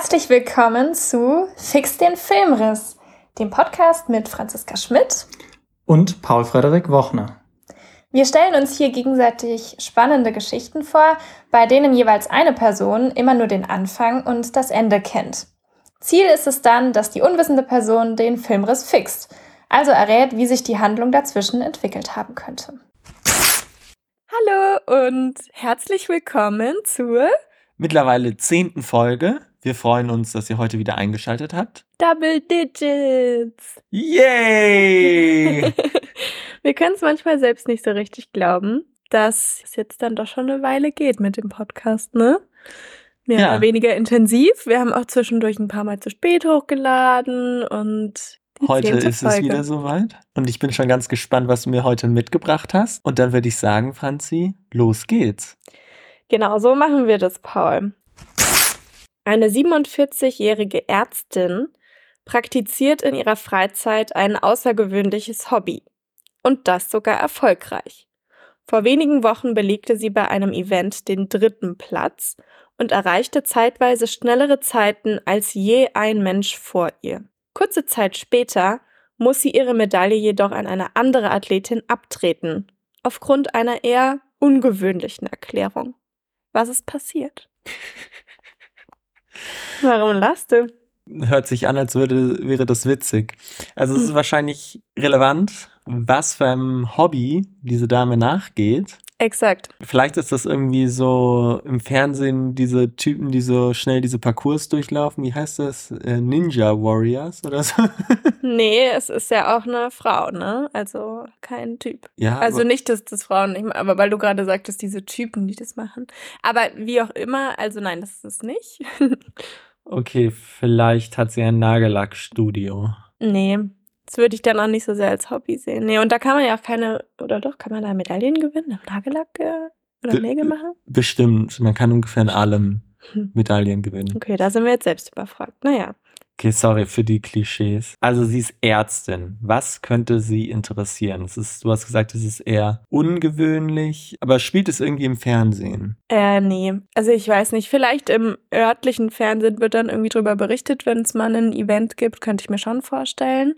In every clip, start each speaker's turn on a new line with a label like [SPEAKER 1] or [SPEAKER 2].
[SPEAKER 1] Herzlich willkommen zu Fix den Filmriss, dem Podcast mit Franziska Schmidt
[SPEAKER 2] und Paul Frederik Wochner.
[SPEAKER 1] Wir stellen uns hier gegenseitig spannende Geschichten vor, bei denen jeweils eine Person immer nur den Anfang und das Ende kennt. Ziel ist es dann, dass die unwissende Person den Filmriss fixt, also errät, wie sich die Handlung dazwischen entwickelt haben könnte. Hallo und herzlich willkommen zur
[SPEAKER 2] mittlerweile zehnten Folge. Wir freuen uns, dass ihr heute wieder eingeschaltet habt.
[SPEAKER 1] Double Digits!
[SPEAKER 2] Yay!
[SPEAKER 1] Wir können es manchmal selbst nicht so richtig glauben, dass es jetzt dann doch schon eine Weile geht mit dem Podcast, ne? Mehr ja. oder weniger intensiv. Wir haben auch zwischendurch ein paar Mal zu spät hochgeladen und
[SPEAKER 2] Heute ist es wieder soweit. Und ich bin schon ganz gespannt, was du mir heute mitgebracht hast. Und dann würde ich sagen, Franzi, los geht's.
[SPEAKER 1] Genau, so machen wir das, Paul. Eine 47-jährige Ärztin praktiziert in ihrer Freizeit ein außergewöhnliches Hobby. Und das sogar erfolgreich. Vor wenigen Wochen belegte sie bei einem Event den dritten Platz und erreichte zeitweise schnellere Zeiten als je ein Mensch vor ihr. Kurze Zeit später muss sie ihre Medaille jedoch an eine andere Athletin abtreten, aufgrund einer eher ungewöhnlichen Erklärung. Was ist passiert? Warum lachst du?
[SPEAKER 2] Hört sich an, als würde, wäre das witzig. Also es ist hm. wahrscheinlich relevant, was für ein Hobby diese Dame nachgeht.
[SPEAKER 1] Exakt.
[SPEAKER 2] Vielleicht ist das irgendwie so im Fernsehen diese Typen, die so schnell diese Parcours durchlaufen. Wie heißt das? Äh, Ninja Warriors oder so?
[SPEAKER 1] nee, es ist ja auch eine Frau, ne? Also kein Typ. Ja. Also nicht, dass das Frauen nicht machen, aber weil du gerade sagtest, diese Typen, die das machen. Aber wie auch immer, also nein, das ist es nicht.
[SPEAKER 2] okay, vielleicht hat sie ein Nagellackstudio.
[SPEAKER 1] Nee, das würde ich dann auch nicht so sehr als Hobby sehen. Nee, und da kann man ja auch keine, oder doch, kann man da Medaillen gewinnen, Nagellack äh, oder Nägel machen?
[SPEAKER 2] Bestimmt. Man kann ungefähr in allem hm. Medaillen gewinnen.
[SPEAKER 1] Okay, da sind wir jetzt selbst überfragt. Naja.
[SPEAKER 2] Okay, sorry für die Klischees. Also sie ist Ärztin. Was könnte sie interessieren? Es ist, du hast gesagt, es ist eher ungewöhnlich, aber spielt es irgendwie im Fernsehen?
[SPEAKER 1] Äh, nee. Also ich weiß nicht. Vielleicht im örtlichen Fernsehen wird dann irgendwie drüber berichtet, wenn es mal ein Event gibt, könnte ich mir schon vorstellen.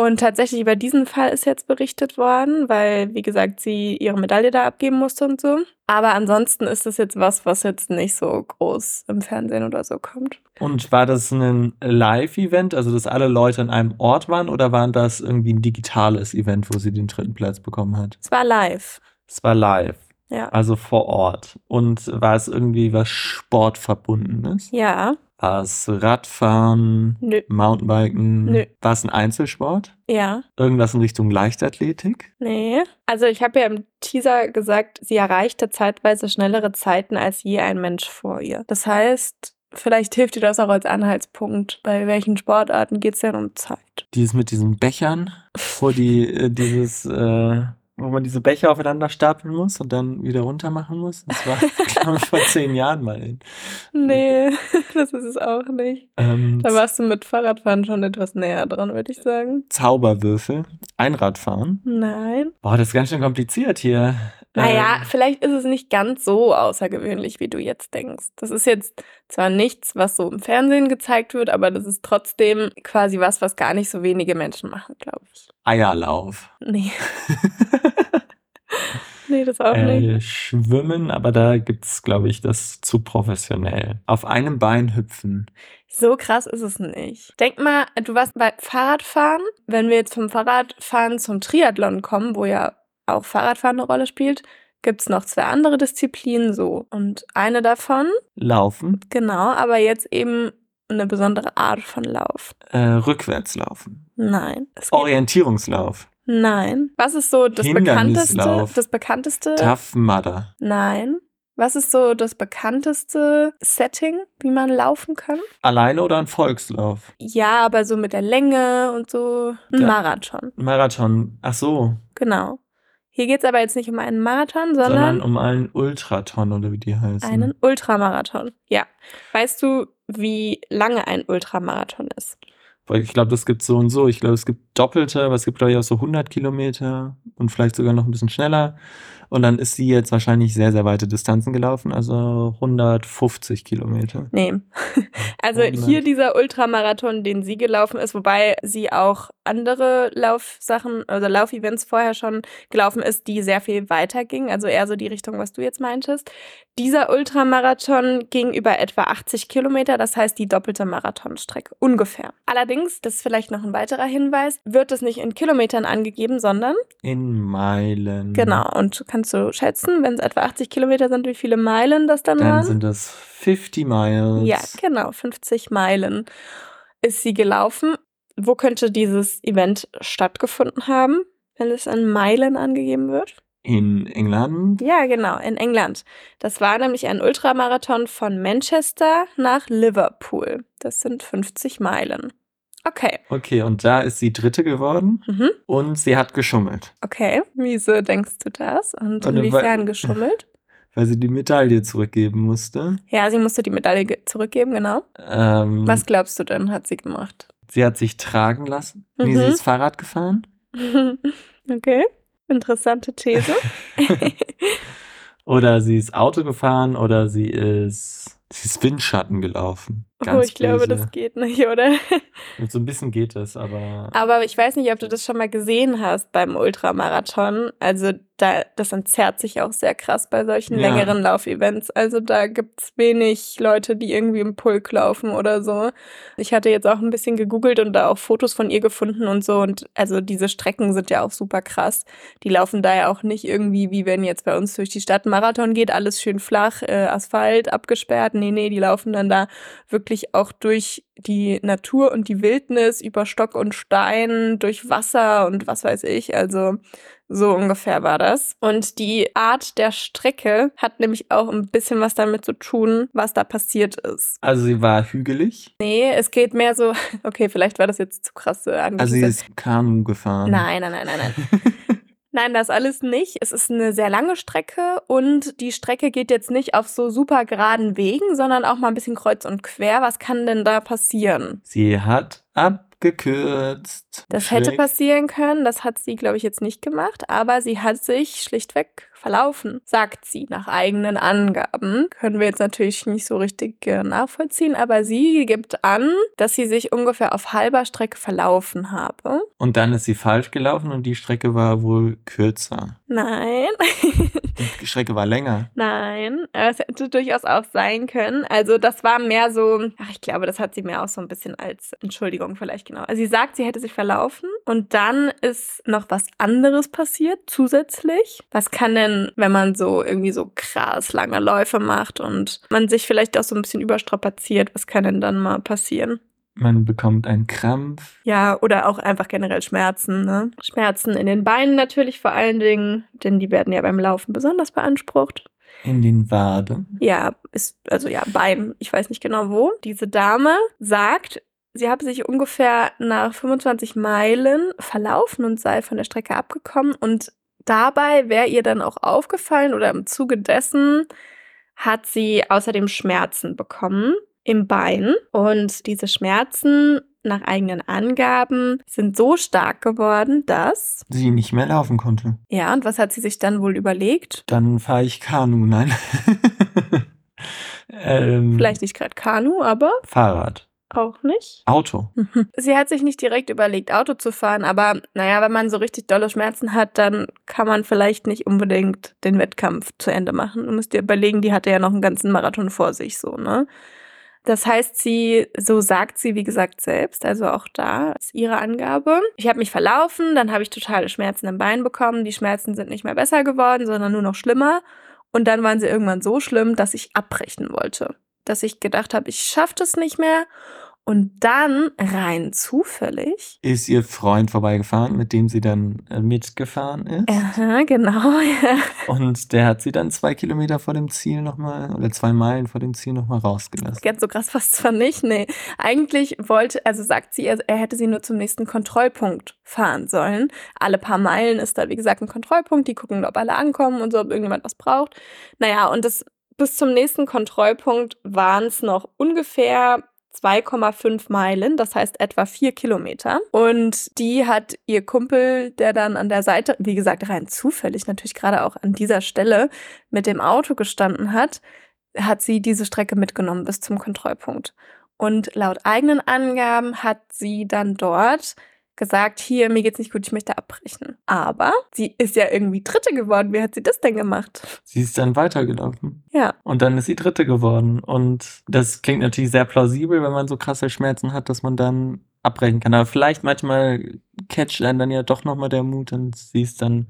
[SPEAKER 1] Und tatsächlich über diesen Fall ist jetzt berichtet worden, weil, wie gesagt, sie ihre Medaille da abgeben musste und so. Aber ansonsten ist das jetzt was, was jetzt nicht so groß im Fernsehen oder so kommt.
[SPEAKER 2] Und war das ein Live-Event, also dass alle Leute an einem Ort waren, oder war das irgendwie ein digitales Event, wo sie den dritten Platz bekommen hat?
[SPEAKER 1] Es war live.
[SPEAKER 2] Es war live.
[SPEAKER 1] Ja.
[SPEAKER 2] Also vor Ort. Und war es irgendwie was Sportverbundenes?
[SPEAKER 1] Ja.
[SPEAKER 2] War es Radfahren?
[SPEAKER 1] Nö.
[SPEAKER 2] Mountainbiken?
[SPEAKER 1] Nö.
[SPEAKER 2] War es ein Einzelsport?
[SPEAKER 1] Ja.
[SPEAKER 2] Irgendwas in Richtung Leichtathletik?
[SPEAKER 1] Nee. Also ich habe ja im Teaser gesagt, sie erreichte zeitweise schnellere Zeiten als je ein Mensch vor ihr. Das heißt, vielleicht hilft dir das auch als Anhaltspunkt. Bei welchen Sportarten geht es denn um Zeit?
[SPEAKER 2] Dieses mit diesen Bechern, wo die äh, dieses äh, wo man diese Becher aufeinander stapeln muss und dann wieder runter machen muss. Das war, glaube ich, vor zehn Jahren mal. In.
[SPEAKER 1] Nee, das ist es auch nicht. Ähm, da warst du mit Fahrradfahren schon etwas näher dran, würde ich sagen.
[SPEAKER 2] Zauberwürfel, Einradfahren.
[SPEAKER 1] Nein.
[SPEAKER 2] Boah, das ist ganz schön kompliziert hier.
[SPEAKER 1] Naja, ähm, vielleicht ist es nicht ganz so außergewöhnlich, wie du jetzt denkst. Das ist jetzt zwar nichts, was so im Fernsehen gezeigt wird, aber das ist trotzdem quasi was, was gar nicht so wenige Menschen machen, glaube ich.
[SPEAKER 2] Eierlauf.
[SPEAKER 1] Nee. nee, das auch äh, nicht.
[SPEAKER 2] Schwimmen, aber da gibt es, glaube ich, das zu professionell. Auf einem Bein hüpfen.
[SPEAKER 1] So krass ist es nicht. Denk mal, du warst bei Fahrradfahren. Wenn wir jetzt vom Fahrradfahren zum Triathlon kommen, wo ja auch Fahrradfahren eine Rolle spielt, gibt es noch zwei andere Disziplinen so. Und eine davon.
[SPEAKER 2] Laufen.
[SPEAKER 1] Genau, aber jetzt eben eine besondere Art von Lauf.
[SPEAKER 2] Äh, rückwärtslaufen.
[SPEAKER 1] Nein.
[SPEAKER 2] Orientierungslauf.
[SPEAKER 1] Nein. Was ist so das bekannteste? Das bekannteste?
[SPEAKER 2] Tough Mudder.
[SPEAKER 1] Nein. Was ist so das bekannteste Setting, wie man laufen kann?
[SPEAKER 2] Alleine oder ein Volkslauf?
[SPEAKER 1] Ja, aber so mit der Länge und so. Ein Marathon.
[SPEAKER 2] Marathon. Ach so.
[SPEAKER 1] Genau. Hier geht es aber jetzt nicht um einen Marathon, sondern, sondern
[SPEAKER 2] um einen Ultraton oder wie die heißen.
[SPEAKER 1] Einen Ultramarathon, ja. Weißt du, wie lange ein Ultramarathon ist?
[SPEAKER 2] Weil ich glaube, das gibt so und so. Ich glaube, es gibt doppelte, aber es gibt, glaube ich, auch so 100 Kilometer und vielleicht sogar noch ein bisschen schneller. Und dann ist sie jetzt wahrscheinlich sehr, sehr weite Distanzen gelaufen, also 150 Kilometer.
[SPEAKER 1] Nee. Also hier dieser Ultramarathon, den sie gelaufen ist, wobei sie auch andere Laufsachen, also Laufevents vorher schon gelaufen ist, die sehr viel weiter gingen, also eher so die Richtung, was du jetzt meintest. Dieser Ultramarathon ging über etwa 80 Kilometer, das heißt die doppelte Marathonstrecke, ungefähr. Allerdings, das ist vielleicht noch ein weiterer Hinweis, wird es nicht in Kilometern angegeben, sondern
[SPEAKER 2] in Meilen.
[SPEAKER 1] Genau, und kannst du schätzen, wenn es etwa 80 Kilometer sind, wie viele Meilen das dann,
[SPEAKER 2] dann
[SPEAKER 1] waren?
[SPEAKER 2] Dann sind das 50 Miles.
[SPEAKER 1] Ja, genau, 50 Meilen ist sie gelaufen. Wo könnte dieses Event stattgefunden haben, wenn es in Meilen angegeben wird?
[SPEAKER 2] In England?
[SPEAKER 1] Ja, genau, in England. Das war nämlich ein Ultramarathon von Manchester nach Liverpool. Das sind 50 Meilen. Okay.
[SPEAKER 2] Okay, und da ist sie Dritte geworden
[SPEAKER 1] Mhm.
[SPEAKER 2] und sie hat geschummelt,
[SPEAKER 1] Okay. Wieso denkst du das? Und
[SPEAKER 2] Warte,
[SPEAKER 1] inwiefern
[SPEAKER 2] weil-
[SPEAKER 1] geschummelt?
[SPEAKER 2] weil sie die Medaille zurückgeben musste.
[SPEAKER 1] Ja, sie musste die Medaille ge- zurückgeben, genau.
[SPEAKER 2] Ähm,
[SPEAKER 1] Was glaubst du denn, hat sie gemacht?
[SPEAKER 2] Sie hat sich tragen lassen. Nee,
[SPEAKER 1] Mhm.
[SPEAKER 2] sie ist Fahrrad gefahren.
[SPEAKER 1] okay. Interessante These.
[SPEAKER 2] Oder sie ist Auto gefahren oder sie ist, sie ist Windschatten gelaufen. Ganz
[SPEAKER 1] oh, ich glaube,
[SPEAKER 2] böse.
[SPEAKER 1] das geht nicht, oder?
[SPEAKER 2] Und so ein bisschen geht es, aber
[SPEAKER 1] Aber ich weiß nicht, ob du das schon mal gesehen hast beim Ultramarathon. Also da, das entzerrt sich auch sehr krass bei solchen
[SPEAKER 2] Ja.
[SPEAKER 1] längeren Laufevents. Also da gibt's wenig Leute, die irgendwie im Pulk laufen oder so. Ich hatte jetzt auch ein bisschen gegoogelt und da auch Fotos von ihr gefunden und so. Und also diese Strecken sind ja auch super krass. Die laufen da ja auch nicht irgendwie, wie wenn jetzt bei uns durch die Stadt ein Marathon geht, alles schön flach, äh, Asphalt abgesperrt. Nee, nee, die laufen dann da wirklich auch durch die Natur und die Wildnis, über Stock und Stein, durch Wasser und was weiß ich. Also so ungefähr war das. Und die Art der Strecke hat nämlich auch ein bisschen was damit zu tun, was da passiert ist.
[SPEAKER 2] also sie war hügelig.
[SPEAKER 1] Nee, es geht mehr so, okay, vielleicht war das jetzt zu krass äh,
[SPEAKER 2] Also sie
[SPEAKER 1] angesetzt.
[SPEAKER 2] ist Kanu gefahren.
[SPEAKER 1] Nein, nein, nein, nein, nein. Nein, das alles nicht. Es ist eine sehr lange Strecke und die Strecke geht jetzt nicht auf so super geraden Wegen, sondern auch mal ein bisschen kreuz und quer. Was kann denn da passieren?
[SPEAKER 2] Sie hat abgekürzt.
[SPEAKER 1] Das hätte
[SPEAKER 2] Schräg.
[SPEAKER 1] passieren können, das hat sie, glaube ich, jetzt nicht gemacht, aber sie hat sich schlichtweg verlaufen, sagt sie nach eigenen Angaben. Können wir jetzt natürlich nicht so richtig äh, nachvollziehen, aber sie gibt an, dass sie sich ungefähr auf halber Strecke verlaufen habe.
[SPEAKER 2] Und dann ist sie falsch gelaufen und die Strecke war wohl kürzer.
[SPEAKER 1] Nein,
[SPEAKER 2] Die Strecke war länger.
[SPEAKER 1] nein, es hätte durchaus auch sein können. Also das war mehr so, ach, ich glaube, das hat sie mehr auch so ein bisschen als Entschuldigung vielleicht genau. Also sie sagt, sie hätte sich verlaufen und dann ist noch was anderes passiert zusätzlich. Was kann denn, wenn man so irgendwie so krass lange Läufe macht und man sich vielleicht auch so ein bisschen überstrapaziert, was kann denn dann mal passieren?
[SPEAKER 2] Man bekommt einen Krampf.
[SPEAKER 1] Ja, oder auch einfach generell Schmerzen, ne? Schmerzen in den Beinen natürlich vor allen Dingen, denn die werden ja beim Laufen besonders beansprucht.
[SPEAKER 2] In den Waden.
[SPEAKER 1] Ja, ist, also ja, Bein, ich weiß nicht genau wo. Diese Dame sagt, sie habe sich ungefähr nach 25 Meilen verlaufen und sei von der Strecke abgekommen und dabei wäre ihr dann auch aufgefallen oder im Zuge dessen hat sie außerdem Schmerzen bekommen im Bein und diese Schmerzen nach eigenen Angaben sind so stark geworden, dass
[SPEAKER 2] Sie nicht mehr laufen konnte.
[SPEAKER 1] ja, und was hat sie sich dann wohl überlegt?
[SPEAKER 2] Dann fahre ich Kanu. Nein. ähm,
[SPEAKER 1] Vielleicht nicht gerade Kanu, aber
[SPEAKER 2] Fahrrad.
[SPEAKER 1] Auch nicht.
[SPEAKER 2] Auto.
[SPEAKER 1] Sie hat sich nicht direkt überlegt, Auto zu fahren, aber naja, wenn man so richtig dolle Schmerzen hat, dann kann man vielleicht nicht unbedingt den Wettkampf zu Ende machen. Du musst dir überlegen, die hatte ja noch einen ganzen Marathon vor sich, so, ne? Das heißt, sie, so sagt sie, wie gesagt, selbst, also auch da ist ihre Angabe. Ich habe mich verlaufen, dann habe ich totale Schmerzen im Bein bekommen. Die Schmerzen sind nicht mehr besser geworden, sondern nur noch schlimmer. Und dann waren sie irgendwann so schlimm, dass ich abbrechen wollte. Dass ich gedacht habe, ich schaffe das nicht mehr. Und dann rein zufällig.
[SPEAKER 2] Ist ihr Freund vorbeigefahren, mit dem sie dann äh, mitgefahren ist.
[SPEAKER 1] Aha, genau. Ja.
[SPEAKER 2] Und der hat sie dann zwei Kilometer vor dem Ziel nochmal, oder zwei Meilen vor dem Ziel nochmal rausgelassen.
[SPEAKER 1] Ganz so krass fast zwar nicht. Nee. Eigentlich wollte, also sagt sie, er, er hätte sie nur zum nächsten Kontrollpunkt fahren sollen. Alle paar Meilen ist da, wie gesagt, ein Kontrollpunkt. Die gucken, ob alle ankommen und so, ob irgendjemand was braucht. Naja, und das bis zum nächsten Kontrollpunkt waren es noch ungefähr 2,5 Meilen, das heißt etwa vier Kilometer. Und die hat ihr Kumpel, der dann an der Seite, wie gesagt, rein zufällig natürlich gerade auch an dieser Stelle mit dem Auto gestanden hat, hat sie diese Strecke mitgenommen bis zum Kontrollpunkt. Und laut eigenen Angaben hat sie dann dort gesagt, hier, mir geht's nicht gut, ich möchte abbrechen. Aber sie ist ja irgendwie Dritte geworden. Wie hat sie das denn gemacht?
[SPEAKER 2] Sie ist dann weitergelaufen.
[SPEAKER 1] Ja.
[SPEAKER 2] Und dann ist sie Dritte geworden. Und das klingt natürlich sehr plausibel, wenn man so krasse Schmerzen hat, dass man dann abbrechen kann. Aber vielleicht manchmal catcht einen dann ja doch nochmal der Mut und sie ist dann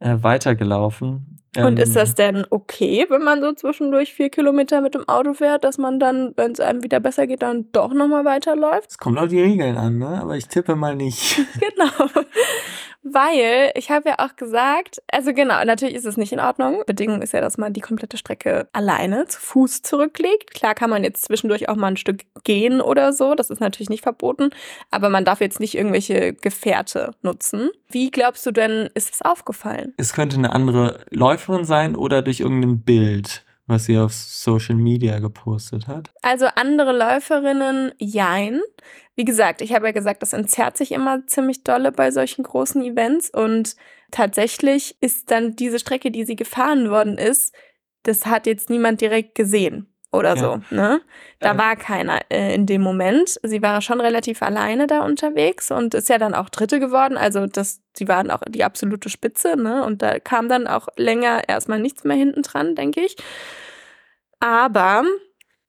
[SPEAKER 2] äh, weitergelaufen.
[SPEAKER 1] Und ist
[SPEAKER 2] Ähm,
[SPEAKER 1] das denn okay, wenn man so zwischendurch vier Kilometer mit dem Auto fährt, dass man dann, wenn es einem wieder besser geht, dann doch nochmal weiterläuft?
[SPEAKER 2] Es kommt auf die Regeln an, ne? Aber ich tippe mal nicht.
[SPEAKER 1] Genau. Weil ich habe ja auch gesagt, also genau, natürlich ist es nicht in Ordnung. Bedingung ist ja, dass man die komplette Strecke alleine zu Fuß zurücklegt. Klar kann man jetzt zwischendurch auch mal ein Stück gehen oder so, das ist natürlich nicht verboten, aber man darf jetzt nicht irgendwelche Gefährte nutzen. Wie glaubst du denn, ist es aufgefallen?
[SPEAKER 2] Es könnte eine andere Läuferin sein oder durch irgendein Bild, was sie auf Social Media gepostet hat.
[SPEAKER 1] Also andere Läuferinnen, jein. Wie gesagt, ich habe ja gesagt, das entzerrt sich immer ziemlich dolle bei solchen großen Events und tatsächlich ist dann diese Strecke, die sie gefahren worden ist, das hat jetzt niemand direkt gesehen oder
[SPEAKER 2] Ja.
[SPEAKER 1] so. Ne? Da
[SPEAKER 2] Ähm.
[SPEAKER 1] war keiner äh, in dem Moment. Sie war schon relativ alleine da unterwegs und ist ja dann auch Dritte geworden. Also das, sie waren auch die absolute Spitze, ne? Und da kam dann auch länger erstmal nichts mehr hinten dran, denke ich. Aber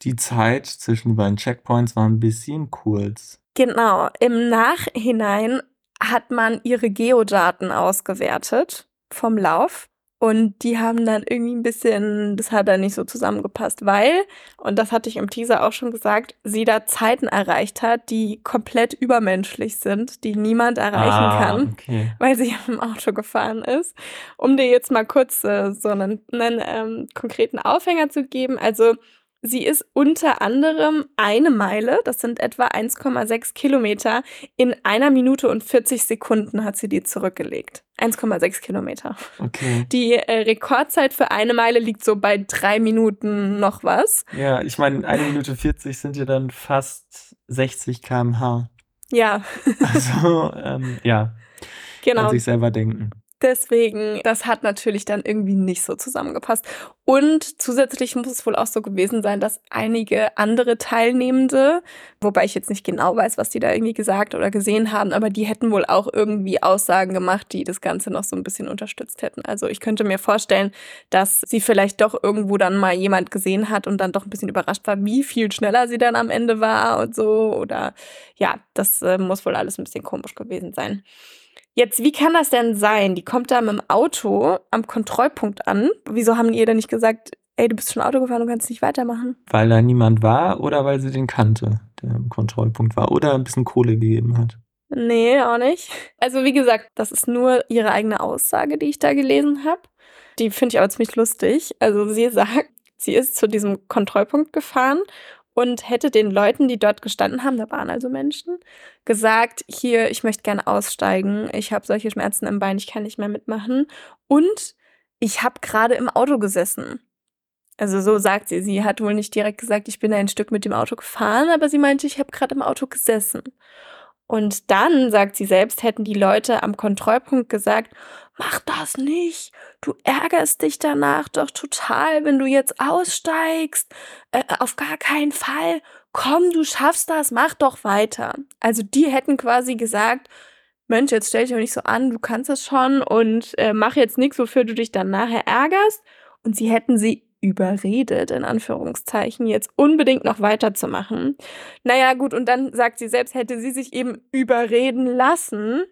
[SPEAKER 2] Die Zeit zwischen den beiden Checkpoints war ein bisschen kurz.
[SPEAKER 1] Genau, im Nachhinein hat man ihre Geodaten ausgewertet vom Lauf und die haben dann irgendwie ein bisschen, das hat dann nicht so zusammengepasst, weil, und das hatte ich im Teaser auch schon gesagt, sie da Zeiten erreicht hat, die komplett übermenschlich sind, die niemand erreichen
[SPEAKER 2] ah,
[SPEAKER 1] kann
[SPEAKER 2] Okay.
[SPEAKER 1] weil sie im Auto gefahren ist. Um dir jetzt mal kurz äh, so einen, einen ähm, konkreten Aufhänger zu geben. Also sie ist unter anderem eine Meile, das sind etwa 1,6 Kilometer, in einer Minute und 40 Sekunden hat sie die zurückgelegt. 1,6 Kilometer.
[SPEAKER 2] Okay.
[SPEAKER 1] Die äh, Rekordzeit für eine Meile liegt so bei drei Minuten noch was.
[SPEAKER 2] Ja, ich meine, eine Minute 40 sind ja dann fast 60 km/h.
[SPEAKER 1] Ja,
[SPEAKER 2] Also, ähm, ja,
[SPEAKER 1] genau.
[SPEAKER 2] kann sich selber denken.
[SPEAKER 1] Deswegen, das hat natürlich dann irgendwie nicht so zusammengepasst. Und zusätzlich muss es wohl auch so gewesen sein, dass einige andere Teilnehmende, wobei ich jetzt nicht genau weiß, was die da irgendwie gesagt oder gesehen haben, aber die hätten wohl auch irgendwie Aussagen gemacht, die das Ganze noch so ein bisschen unterstützt hätten. Also ich könnte mir vorstellen, dass sie vielleicht doch irgendwo dann mal jemand gesehen hat und dann doch ein bisschen überrascht war, wie viel schneller sie dann am Ende war und so. Oder ja, das äh, muss wohl alles ein bisschen komisch gewesen sein. Jetzt, wie kann das denn sein? Die kommt da mit dem Auto am Kontrollpunkt an. Wieso haben die ihr denn nicht gesagt, ey, du bist schon Auto gefahren, du kannst nicht weitermachen?
[SPEAKER 2] Weil da niemand war oder weil sie den kannte, der im Kontrollpunkt war oder ein bisschen Kohle gegeben hat.
[SPEAKER 1] Nee, auch nicht. Also wie gesagt, das ist nur ihre eigene Aussage, die ich da gelesen habe. Die finde ich aber ziemlich lustig. Also sie sagt, sie ist zu diesem Kontrollpunkt gefahren und hätte den Leuten, die dort gestanden haben, da waren also Menschen, gesagt, hier, ich möchte gerne aussteigen, ich habe solche Schmerzen im Bein, ich kann nicht mehr mitmachen und ich habe gerade im Auto gesessen. Also so sagt sie. Sie hat wohl nicht direkt gesagt, ich bin ein Stück mit dem Auto gefahren, aber sie meinte, ich habe gerade im Auto gesessen. Und dann, sagt sie selbst, hätten die Leute am Kontrollpunkt gesagt, mach das nicht, du ärgerst dich danach doch total, wenn du jetzt aussteigst, äh, auf gar keinen Fall, komm, du schaffst das, mach doch weiter. Also die hätten quasi gesagt, Mensch, jetzt stell dich doch nicht so an, du kannst es schon. Und äh, mach jetzt nichts, wofür du dich dann nachher ärgerst. Und sie hätten sie überredet, in Anführungszeichen, jetzt unbedingt noch weiterzumachen. Naja, gut, und dann sagt sie selbst, hätte sie sich eben überreden lassen,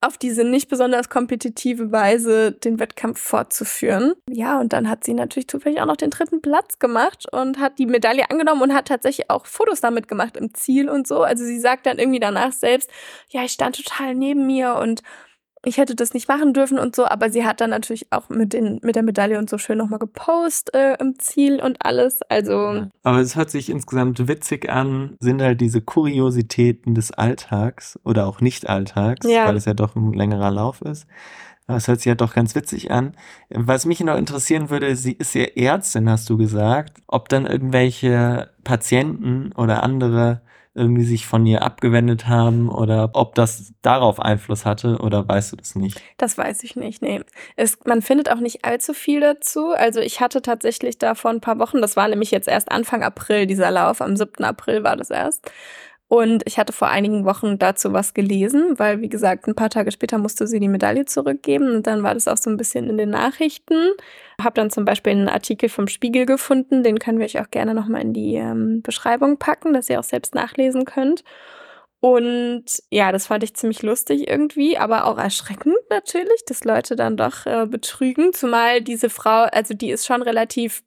[SPEAKER 1] auf diese nicht besonders kompetitive Weise den Wettkampf fortzuführen. Ja, und dann hat sie natürlich zufällig auch noch den dritten Platz gemacht und hat die Medaille angenommen und hat tatsächlich auch Fotos damit gemacht im Ziel und so. Also sie sagt dann irgendwie danach selbst, ja, ich stand total neben mir und ich hätte das nicht machen dürfen und so, aber sie hat dann natürlich auch mit, den, mit der Medaille und so schön nochmal gepostet äh, im Ziel und alles. Also,
[SPEAKER 2] Aber es hört sich insgesamt witzig an, sind halt diese Kuriositäten des Alltags oder auch Nicht-Alltags,
[SPEAKER 1] Ja.
[SPEAKER 2] weil es ja doch ein längerer Lauf ist. Das hört sich ja doch ganz witzig an. Was mich noch interessieren würde, sie ist ja Ärztin, hast du gesagt. Ob dann irgendwelche Patienten oder andere irgendwie sich von ihr abgewendet haben oder ob das darauf Einfluss hatte oder weißt du das nicht?
[SPEAKER 1] Das weiß ich nicht, nee. Es, man findet auch nicht allzu viel dazu. Also ich hatte tatsächlich da vor ein paar Wochen, das war nämlich jetzt erst Anfang April dieser Lauf, am 7. April war das erst. Und ich hatte vor einigen Wochen dazu was gelesen, weil, wie gesagt, ein paar Tage später musste sie die Medaille zurückgeben. Und dann war das auch so ein bisschen in den Nachrichten. Habe dann zum Beispiel einen Artikel vom Spiegel gefunden, den können wir euch auch gerne nochmal in die ähm, Beschreibung packen, dass ihr auch selbst nachlesen könnt. Und ja, das fand ich ziemlich lustig irgendwie, aber auch erschreckend natürlich, dass Leute dann doch äh, betrügen. Zumal diese Frau, also die ist schon relativ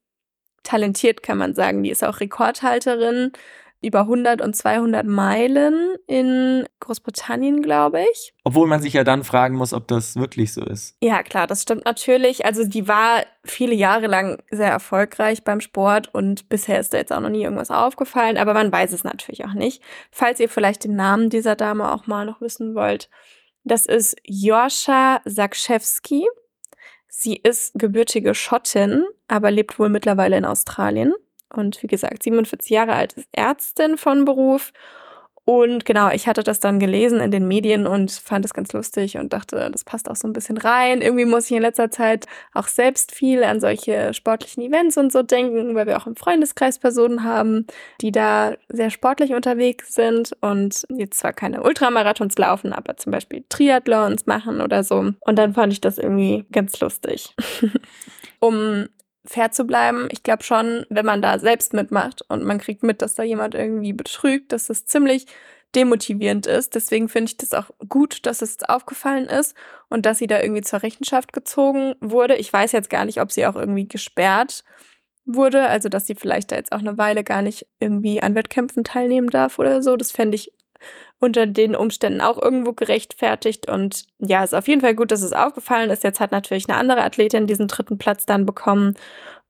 [SPEAKER 1] talentiert, kann man sagen. Die ist auch Rekordhalterin über 100 und 200 Meilen in Großbritannien, glaube ich.
[SPEAKER 2] Obwohl man sich ja dann fragen muss, ob das wirklich so ist.
[SPEAKER 1] Ja, klar, das stimmt natürlich. Also die war viele Jahre lang sehr erfolgreich beim Sport und bisher ist da jetzt auch noch nie irgendwas aufgefallen, aber man weiß es natürlich auch nicht. Falls ihr vielleicht den Namen dieser Dame auch mal noch wissen wollt, das ist Jorscha Sakschewski. Sie ist gebürtige Schottin, aber lebt wohl mittlerweile in Australien. Und wie gesagt, 47 Jahre alt ist Ärztin von Beruf. Und genau, ich hatte das dann gelesen in den Medien und fand es ganz lustig und dachte, das passt auch so ein bisschen rein. Irgendwie muss ich in letzter Zeit auch selbst viel an solche sportlichen Events und so denken, weil wir auch im Freundeskreis Personen haben, die da sehr sportlich unterwegs sind und jetzt zwar keine Ultramarathons laufen, aber zum Beispiel Triathlons machen oder so. Und dann fand ich das irgendwie ganz lustig. um fair zu bleiben. Ich glaube schon, wenn man da selbst mitmacht und man kriegt mit, dass da jemand irgendwie betrügt, dass das ziemlich demotivierend ist. Deswegen finde ich das auch gut, dass es aufgefallen ist und dass sie da irgendwie zur Rechenschaft gezogen wurde. Ich weiß jetzt gar nicht, ob sie auch irgendwie gesperrt wurde, also dass sie vielleicht da jetzt auch eine Weile gar nicht irgendwie an Wettkämpfen teilnehmen darf oder so. Das fände ich unter den Umständen auch irgendwo gerechtfertigt. Und ja, ist auf jeden Fall gut, dass es aufgefallen ist. Jetzt hat natürlich eine andere Athletin diesen dritten Platz dann bekommen.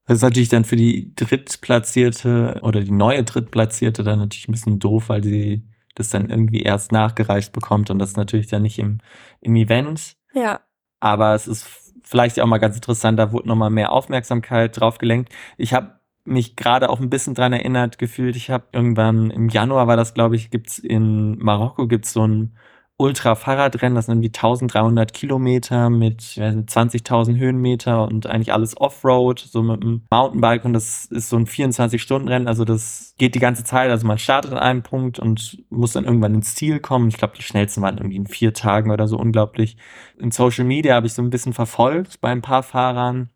[SPEAKER 2] Das ist natürlich dann für die Drittplatzierte oder die neue Drittplatzierte dann natürlich ein bisschen doof, weil sie das dann irgendwie erst nachgereicht bekommt und das natürlich dann nicht im, im Event.
[SPEAKER 1] Ja.
[SPEAKER 2] Aber es ist vielleicht auch mal ganz interessant, da wurde nochmal mehr Aufmerksamkeit drauf gelenkt. Ich habe mich gerade auch ein bisschen dran erinnert gefühlt. Ich habe irgendwann im Januar war das, glaube ich, gibt's in Marokko gibt's so ein Ultra-Fahrradrennen, das sind irgendwie 1300 Kilometer mit 20.000 Höhenmeter und eigentlich alles Offroad, so mit einem Mountainbike und das ist so ein 24-Stunden-Rennen, also das geht die ganze Zeit, also man startet an einem Punkt und muss dann irgendwann ins Ziel kommen. Ich glaube, die schnellsten waren irgendwie in vier Tagen oder so unglaublich. In Social Media habe ich so ein bisschen verfolgt bei ein paar Fahrern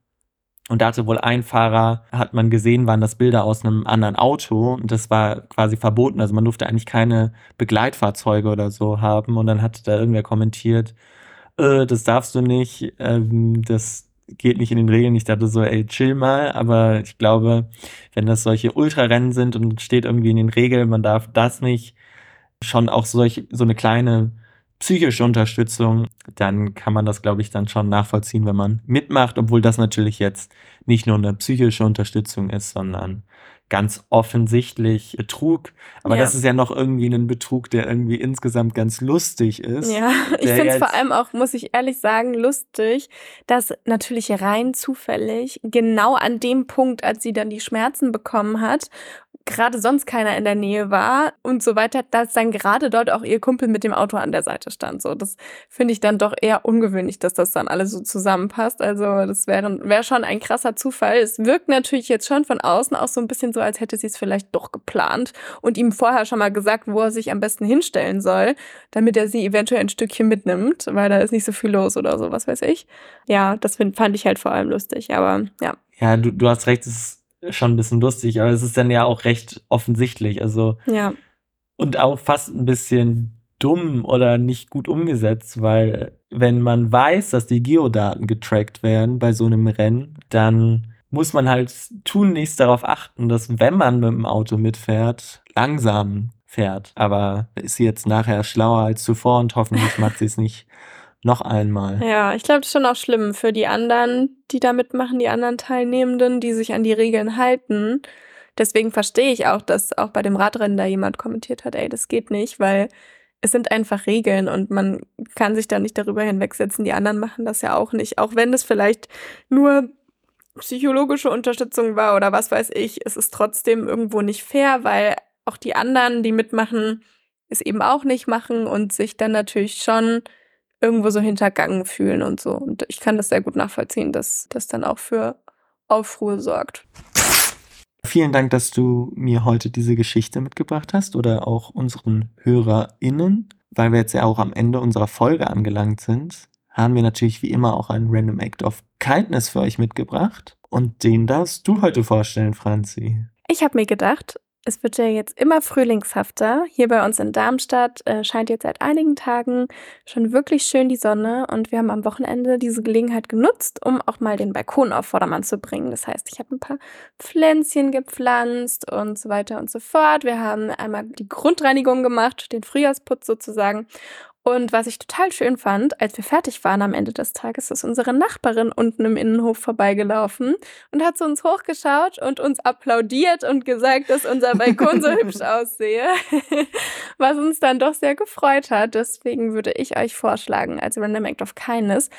[SPEAKER 2] und da hatte wohl ein Fahrer, hat man gesehen, waren das Bilder aus einem anderen Auto und das war quasi verboten. Also man durfte eigentlich keine Begleitfahrzeuge oder so haben. Und dann hat da irgendwer kommentiert, äh, das darfst du nicht, ähm, das geht nicht in den Regeln. Ich dachte so, ey, chill mal. Aber ich glaube, wenn das solche Ultrarennen sind und steht irgendwie in den Regeln, man darf das nicht, schon auch solch, so eine kleine psychische Unterstützung, dann kann man das, glaube ich, dann schon nachvollziehen, wenn man mitmacht, obwohl das natürlich jetzt nicht nur eine psychische Unterstützung ist, sondern ganz offensichtlich Betrug. Aber ja. das ist ja noch irgendwie ein Betrug, der irgendwie insgesamt ganz lustig ist.
[SPEAKER 1] Ja, ich finde es vor allem auch, muss ich ehrlich sagen, lustig, dass natürlich rein zufällig genau an dem Punkt, als sie dann die Schmerzen bekommen hat gerade sonst keiner in der Nähe war und so weiter, dass dann gerade dort auch ihr Kumpel mit dem Auto an der Seite stand. So, das finde ich dann doch eher ungewöhnlich, dass das dann alles so zusammenpasst. Also das wäre wär schon ein krasser Zufall. Es wirkt natürlich jetzt schon von außen auch so ein bisschen so, als hätte sie es vielleicht doch geplant und ihm vorher schon mal gesagt, wo er sich am besten hinstellen soll, damit er sie eventuell ein Stückchen mitnimmt, weil da ist nicht so viel los oder so, was weiß ich. Ja, das find, fand ich halt vor allem lustig, aber ja.
[SPEAKER 2] Ja, du, du hast recht, es ist schon ein bisschen lustig, aber es ist dann ja auch recht offensichtlich. Also
[SPEAKER 1] ja.
[SPEAKER 2] und auch fast ein bisschen dumm oder nicht gut umgesetzt, weil wenn man weiß, dass die Geodaten getrackt werden bei so einem Rennen, dann muss man halt tunlichst darauf achten, dass wenn man mit dem Auto mitfährt, langsam fährt. Aber ist sie jetzt nachher schlauer als zuvor und hoffentlich macht sie es nicht noch einmal.
[SPEAKER 1] Ja, ich glaube, das ist schon auch schlimm für die anderen, die da mitmachen, die anderen Teilnehmenden, die sich an die Regeln halten. Deswegen verstehe ich auch, dass auch bei dem Radrennen da jemand kommentiert hat, ey, das geht nicht, weil es sind einfach Regeln und man kann sich da nicht darüber hinwegsetzen. Die anderen machen das ja auch nicht. Auch wenn es vielleicht nur psychologische Unterstützung war oder was weiß ich, es ist trotzdem irgendwo nicht fair, weil auch die anderen, die mitmachen, es eben auch nicht machen und sich dann natürlich schon irgendwo so hintergangen fühlen und so. Und ich kann das sehr gut nachvollziehen, dass das dann auch für Aufruhr sorgt.
[SPEAKER 2] Vielen Dank, dass du mir heute diese Geschichte mitgebracht hast oder auch unseren HörerInnen. Weil wir jetzt ja auch am Ende unserer Folge angelangt sind, haben wir natürlich wie immer auch einen Random Act of Kindness für euch mitgebracht. Und den darfst du heute vorstellen, Franzi.
[SPEAKER 1] Ich habe mir gedacht, es wird ja jetzt immer frühlingshafter. Hier bei uns in Darmstadt äh, scheint jetzt seit einigen Tagen schon wirklich schön die Sonne und wir haben am Wochenende diese Gelegenheit genutzt, um auch mal den Balkon auf Vordermann zu bringen. Das heißt, ich habe ein paar Pflänzchen gepflanzt und so weiter und so fort. Wir haben einmal die Grundreinigung gemacht, den Frühjahrsputz sozusagen und was ich total schön fand, als wir fertig waren am Ende des Tages, ist unsere Nachbarin unten im Innenhof vorbeigelaufen und hat zu uns hochgeschaut und uns applaudiert und gesagt, dass unser Balkon so hübsch aussehe, was uns dann doch sehr gefreut hat. Deswegen würde ich euch vorschlagen, als Random Act of Kindness,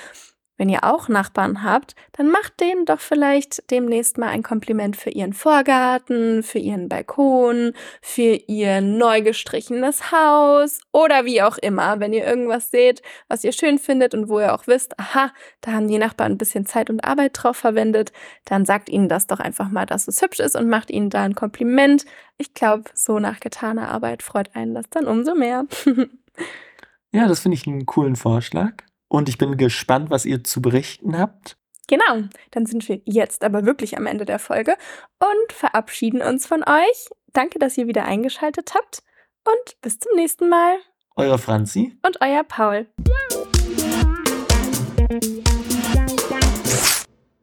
[SPEAKER 1] wenn ihr auch Nachbarn habt, dann macht denen doch vielleicht demnächst mal ein Kompliment für ihren Vorgarten, für ihren Balkon, für ihr neu gestrichenes Haus oder wie auch immer. Wenn ihr irgendwas seht, was ihr schön findet und wo ihr auch wisst, aha, da haben die Nachbarn ein bisschen Zeit und Arbeit drauf verwendet, dann sagt ihnen das doch einfach mal, dass es hübsch ist und macht ihnen da ein Kompliment. Ich glaube, so nach getaner Arbeit freut einen das dann umso mehr.
[SPEAKER 2] ja, das finde ich einen coolen Vorschlag. Und ich bin gespannt, was ihr zu berichten habt.
[SPEAKER 1] Genau, dann sind wir jetzt aber wirklich am Ende der Folge und verabschieden uns von euch. Danke, dass ihr wieder eingeschaltet habt und bis zum nächsten Mal.
[SPEAKER 2] Eure Franzi
[SPEAKER 1] und euer Paul.